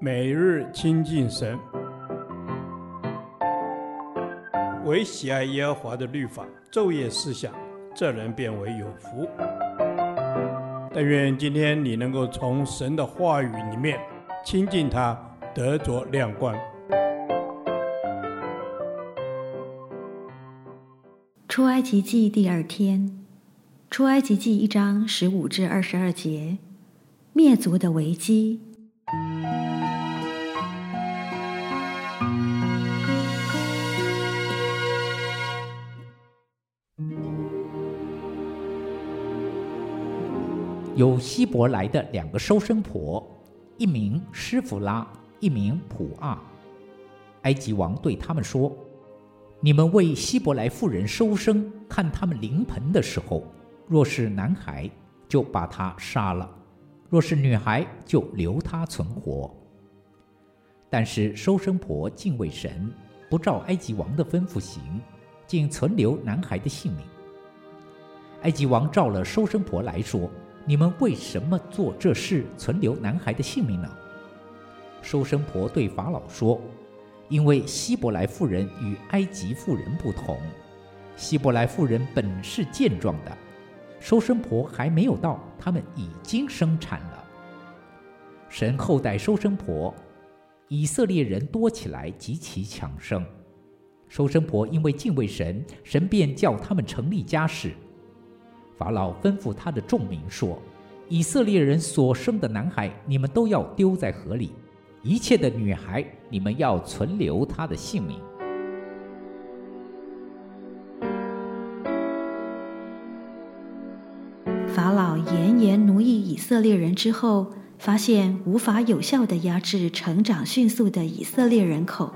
每日亲近神，唯喜爱耶和华的律法，昼夜思想，这人便为有福。但愿今天你能够从神的话语里面亲近他，得着亮光。出埃及记第二天，出埃及记一章十五至二十二节，灭族的危机。有希伯来的两个收生婆，一名施弗拉，一名普阿。埃及王对他们说：“你们为希伯来妇人收生，看他们临盆的时候，若是男孩，就把他杀了；若是女孩，就留他存活。但是收生婆敬畏神，不照埃及王的吩咐行，竟存留男孩的性命。埃及王召了收生婆来说。”你们为什么做这事，存留男孩的性命呢？收生婆对法老说：“因为希伯来妇人与埃及妇人不同，希伯来妇人本是健壮的，收生婆还没有到，他们已经生产了。神厚待收生婆，以色列人多起来极其强盛。收生婆因为敬畏神，神便叫他们成立家室。”法老吩咐他的众民说：“以色列人所生的男孩，你们都要丢在河里；一切的女孩，你们要存留她的性命。”法老严严奴役以色列人之后，发现无法有效地压制成长迅速的以色列人口，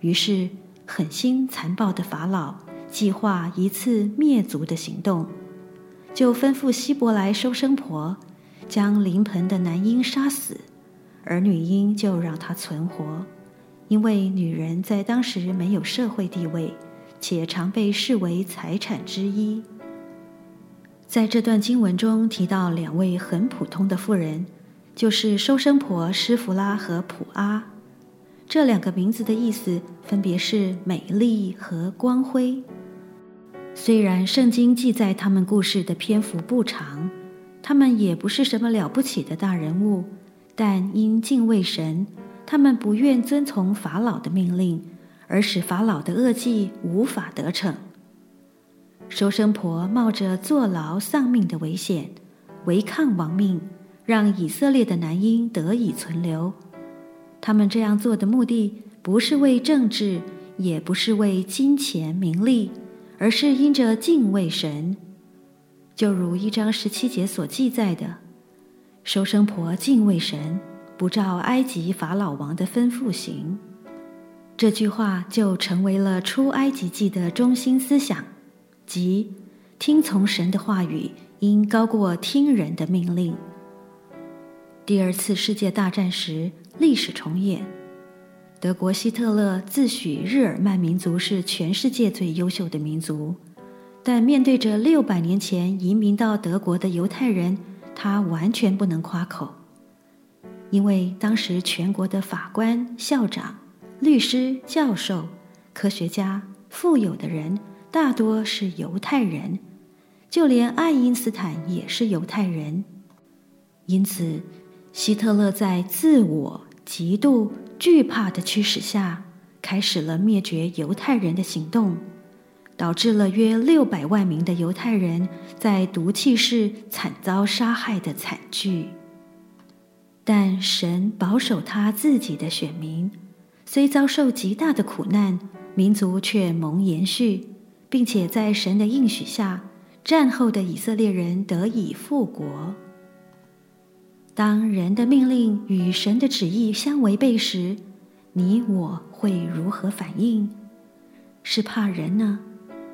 于是狠心残暴的法老计划一次灭族的行动。就吩咐希伯来收生婆将临盆的男婴杀死，而女婴就让他存活，因为女人在当时没有社会地位，且常被视为财产之一。在这段经文中提到两位很普通的妇人，就是收生婆施弗拉和普阿，这两个名字的意思分别是美丽和光辉。虽然圣经记载他们故事的篇幅不长，他们也不是什么了不起的大人物，但因敬畏神，他们不愿遵从法老的命令，而使法老的恶计无法得逞。收生婆冒着坐牢丧命的危险，违抗王命，让以色列的男婴得以存留。他们这样做的目的，不是为政治，也不是为金钱名利。而是因着敬畏神，就如一章十七节所记载的，收生婆敬畏神，不照埃及法老王的吩咐行。这句话就成为了出埃及记的中心思想，即听从神的话语，应高过听人的命令。第二次世界大战时，历史重演。德国希特勒自诩日耳曼民族是全世界最优秀的民族，但面对着六百年前移民到德国的犹太人，他完全不能夸口，因为当时全国的法官、校长、律师、教授、科学家、富有的人大多是犹太人，就连爱因斯坦也是犹太人，因此希特勒在自我极度惧怕的驱使下，开始了灭绝犹太人的行动，导致了约六百万名的犹太人在毒气室惨遭杀害的惨剧。但神保守他自己的选民，虽遭受极大的苦难，民族却蒙延续，并且在神的应许下，战后的以色列人得以复国。当人的命令与神的旨意相违背时，你我会如何反应？是怕人呢，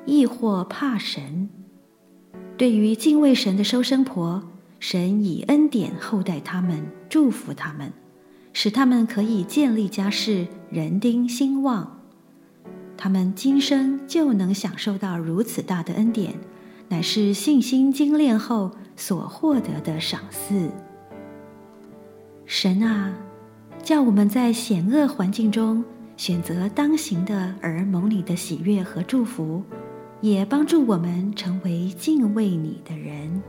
亦或怕神？对于敬畏神的收生婆，神以恩典厚待他们，祝福他们，使他们可以建立家室，人丁兴旺。他们今生就能享受到如此大的恩典，乃是信心精炼后所获得的赏赐。神啊，叫我们在险恶环境中选择当行的而蒙你的喜悦和祝福，也帮助我们成为敬畏你的人。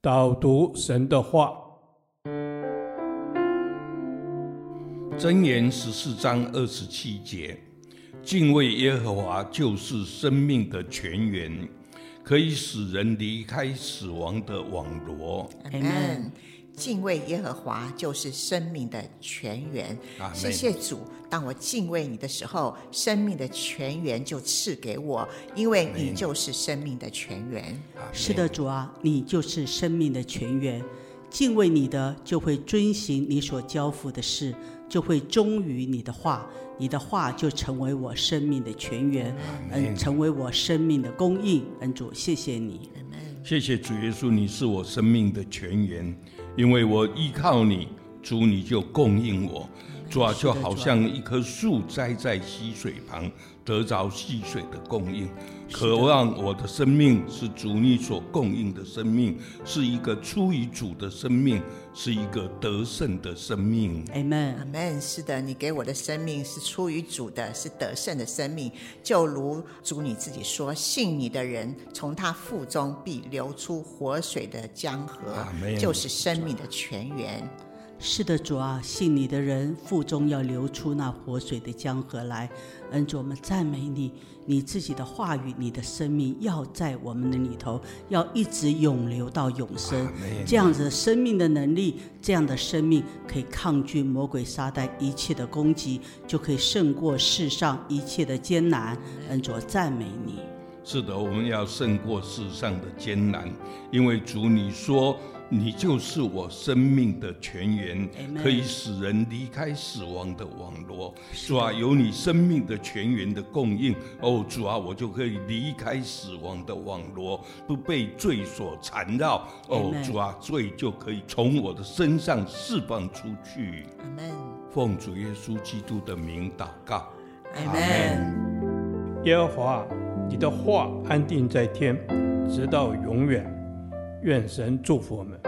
导读神的话，箴言十四章二十七节。敬畏耶和华就是生命的泉源，可以使人离开死亡的网罗。阿门。敬畏耶和华就是生命的泉源。谢谢主，当我敬畏你的时候，生命的泉源就赐给我，因为你就是生命的泉源。是的，主啊，你就是生命的泉源。敬畏你的就会遵行你所交付的事，就会忠于你的话。你的话就成为我生命的泉源，嗯，成为我生命的供应。恩主，谢谢你，谢谢主耶稣，你是我生命的泉源，因为我依靠你，主你就供应我。主啊，就好像一棵树栽在溪水旁，得着溪水的供应。渴望我的生命是主你所供应的生命，是一个出于主的生命，是一个得胜的生命。阿门，阿门。是的，你给我的生命是出于主的，是得胜的生命。就如主你自己说：“信你的人，从他腹中必流出活水的江河，就是生命的泉源。”是的，主啊，信你的人腹中要流出那活水的江河来。恩主，我们赞美你，你自己的话语，你的生命要在我们的里头，要一直永流到永生。这样子生命的能力，这样的生命可以抗拒魔鬼撒旦一切的攻击，就可以胜过世上一切的艰难。恩主，赞美你。是的，我们要胜过世上的艰难，因为主你说。你就是我生命的泉源可以使人离开死亡的网罗。主啊，有你生命的泉源的供应，哦，主啊，我就可以离开死亡的网罗，不被罪所缠绕。哦，主啊，罪就可以从我的身上释放出去。阿门。奉主耶稣基督的名祷告。阿门。耶和华，你的话安定在天，直到永远。愿神祝福我们。